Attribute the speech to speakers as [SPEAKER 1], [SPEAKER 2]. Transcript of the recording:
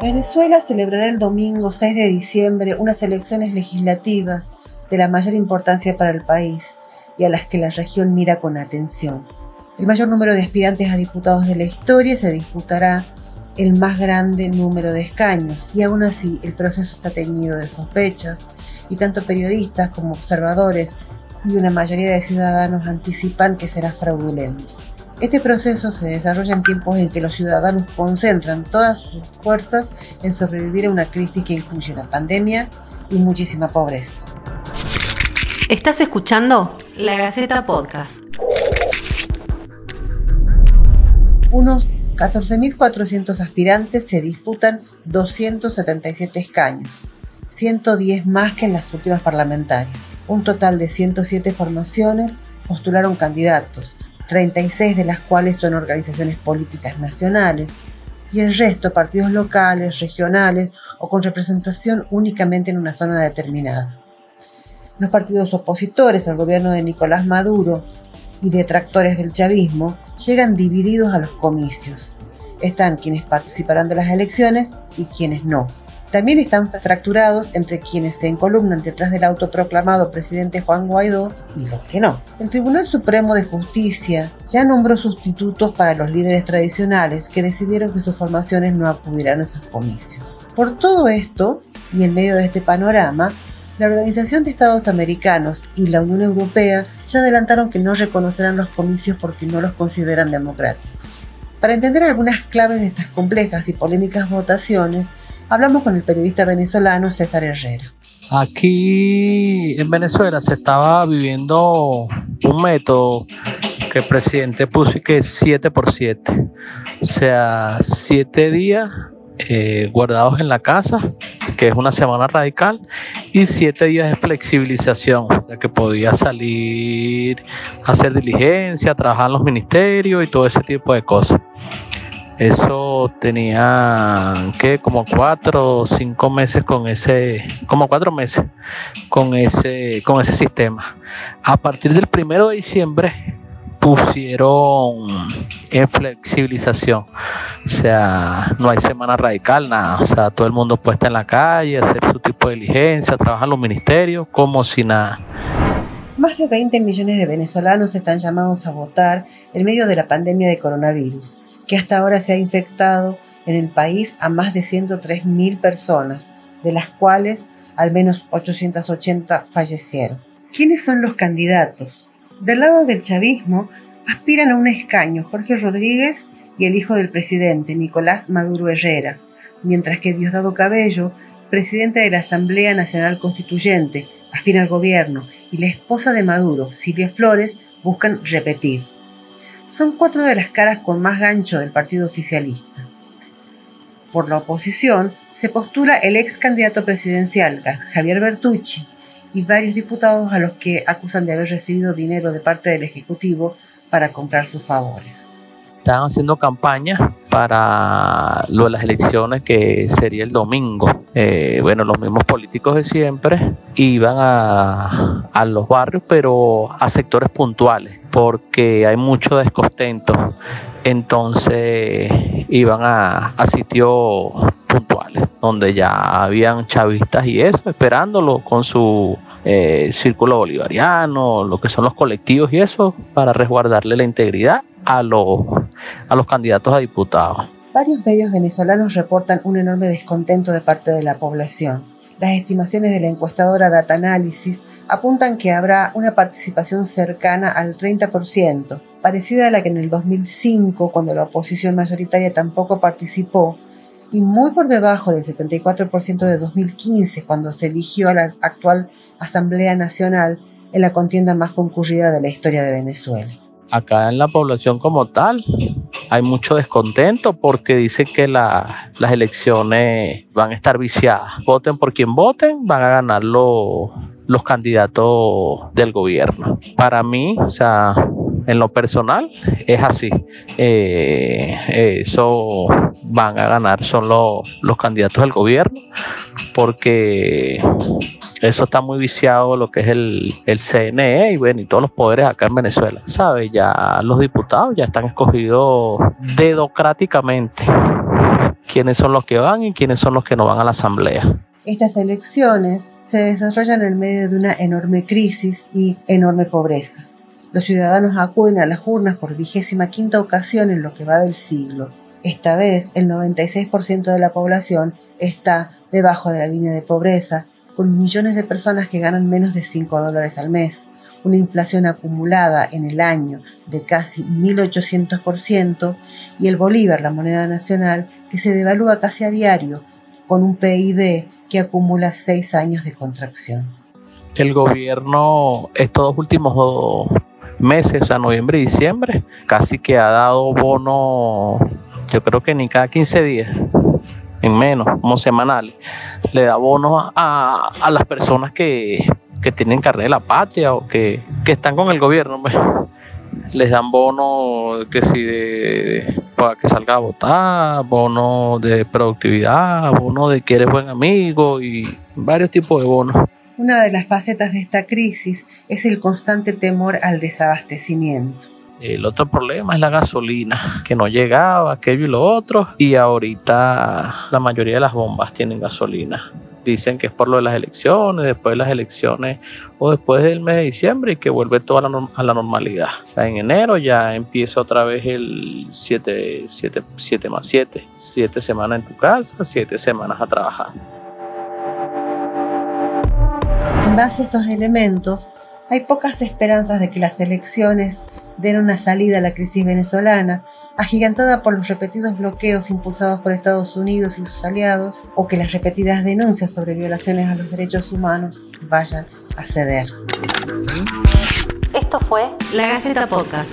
[SPEAKER 1] Venezuela celebrará el domingo 6 de diciembre unas elecciones legislativas de la mayor importancia para el país y a las que la región mira con atención. El mayor número de aspirantes a diputados de la historia se disputará el más grande número de escaños y aún así el proceso está teñido de sospechas y tanto periodistas como observadores y una mayoría de ciudadanos anticipan que será fraudulento. Este proceso se desarrolla en tiempos en que los ciudadanos concentran todas sus fuerzas en sobrevivir a una crisis que incluye una pandemia y muchísima pobreza.
[SPEAKER 2] Estás escuchando La Gaceta Podcast.
[SPEAKER 1] Unos 14.400 aspirantes se disputan 277 escaños, 110 más que en las últimas parlamentarias. Un total de 107 formaciones postularon candidatos, 36 de las cuales son organizaciones políticas nacionales y el resto partidos locales, regionales o con representación únicamente en una zona determinada. Los partidos opositores al gobierno de Nicolás Maduro y detractores del chavismo llegan divididos a los comicios. Están quienes participarán de las elecciones y quienes no. También están fracturados entre quienes se encolumnan detrás del autoproclamado presidente Juan Guaidó y los que no. El Tribunal Supremo de Justicia ya nombró sustitutos para los líderes tradicionales que decidieron que sus formaciones no acudirán a esos comicios. Por todo esto, y en medio de este panorama, la Organización de Estados Americanos y la Unión Europea ya adelantaron que no reconocerán los comicios porque no los consideran democráticos. Para entender algunas claves de estas complejas y polémicas votaciones, hablamos con el periodista venezolano César Herrera.
[SPEAKER 3] Aquí en Venezuela se estaba viviendo un método que el presidente puso que es 7 por 7. O sea, 7 días eh, guardados en la casa, que es una semana radical, y siete días de flexibilización, ya que podía salir hacer diligencia, trabajar en los ministerios y todo ese tipo de cosas. Eso tenía que como cuatro o cinco meses con ese, como cuatro meses con ese, con ese sistema. A partir del primero de diciembre pusieron en flexibilización. O sea, no hay semana radical, nada. O sea, todo el mundo puesta en la calle, hacer su tipo de diligencia, trabajar en los ministerios, como si nada.
[SPEAKER 1] Más de 20 millones de venezolanos están llamados a votar en medio de la pandemia de coronavirus, que hasta ahora se ha infectado en el país a más de 103 mil personas, de las cuales al menos 880 fallecieron. ¿Quiénes son los candidatos? Del lado del chavismo aspiran a un escaño Jorge Rodríguez y el hijo del presidente, Nicolás Maduro Herrera, mientras que Diosdado Cabello, presidente de la Asamblea Nacional Constituyente, afín al gobierno, y la esposa de Maduro, Silvia Flores, buscan repetir. Son cuatro de las caras con más gancho del partido oficialista. Por la oposición se postula el ex candidato presidencial Javier Bertucci, y varios diputados a los que acusan de haber recibido dinero de parte del Ejecutivo para comprar sus favores.
[SPEAKER 3] Están haciendo campaña para lo de las elecciones que sería el domingo. Eh, bueno, los mismos políticos de siempre iban a los barrios, pero a sectores puntuales, porque hay mucho descontento. Entonces iban a, sitios puntuales, donde ya habían chavistas y eso, esperándolo con su eh, círculo bolivariano, lo que son los colectivos y eso, para resguardarle la integridad a los, a los candidatos a diputados.
[SPEAKER 1] Varios medios venezolanos reportan un enorme descontento de parte de la población. Las estimaciones de la encuestadora Data Analysis apuntan que habrá una participación cercana al 30%, parecida a la que en el 2005, cuando la oposición mayoritaria tampoco participó, y muy por debajo del 74% de 2015, cuando se eligió a la actual Asamblea Nacional en la contienda más concurrida de la historia de Venezuela.
[SPEAKER 3] Acá en la población como tal hay mucho descontento porque dicen que las elecciones van a estar viciadas. Voten por quien voten, van a ganar los, los candidatos del gobierno. Para mí, o sea, en lo personal es así. Eh, eso van a ganar son los, los candidatos del gobierno porque eso está muy viciado lo que es el, el CNE y bueno y todos los poderes acá en Venezuela sabe ya los diputados ya están escogidos democráticamente quiénes son los que van y quiénes son los que no van a la asamblea.
[SPEAKER 1] Estas elecciones se desarrollan en medio de una enorme crisis y enorme pobreza. Los ciudadanos acuden a las urnas por vigésima quinta ocasión en lo que va del siglo. Esta vez el 96% de la población está debajo de la línea de pobreza, con millones de personas que ganan menos de 5 dólares al mes, una inflación acumulada en el año de casi 1.800% y el bolívar, la moneda nacional, que se devalúa casi a diario, con un PIB que acumula seis años de contracción.
[SPEAKER 3] El gobierno estos dos meses, sea, noviembre y diciembre, casi que ha dado bono, yo creo que ni cada 15 días, en menos, como semanales, le da bonos a, a las personas que, que tienen carnet de la patria o que, que están con el gobierno. Pues. Les dan bonos que si de, para que salga a votar, bono de productividad, bono de que eres buen amigo y varios tipos de bonos.
[SPEAKER 1] Una de las facetas de esta crisis es el constante temor al desabastecimiento.
[SPEAKER 3] El otro problema es la gasolina, que no llegaba, aquello y lo otro, y ahorita la mayoría de las bombas tienen gasolina. Dicen que es por lo de las elecciones, después de las elecciones o después del mes de diciembre y que vuelve toda a la normalidad. O sea, en enero ya empieza otra vez el 7, 7, 7 más 7, 7 semanas en tu casa, 7 semanas a trabajar.
[SPEAKER 1] En base a estos elementos, hay pocas esperanzas de que las elecciones den una salida a la crisis venezolana, agigantada por los repetidos bloqueos impulsados por Estados Unidos y sus aliados, o que las repetidas denuncias sobre violaciones a los derechos humanos vayan a ceder.
[SPEAKER 2] Esto fue La Gaceta Podcast.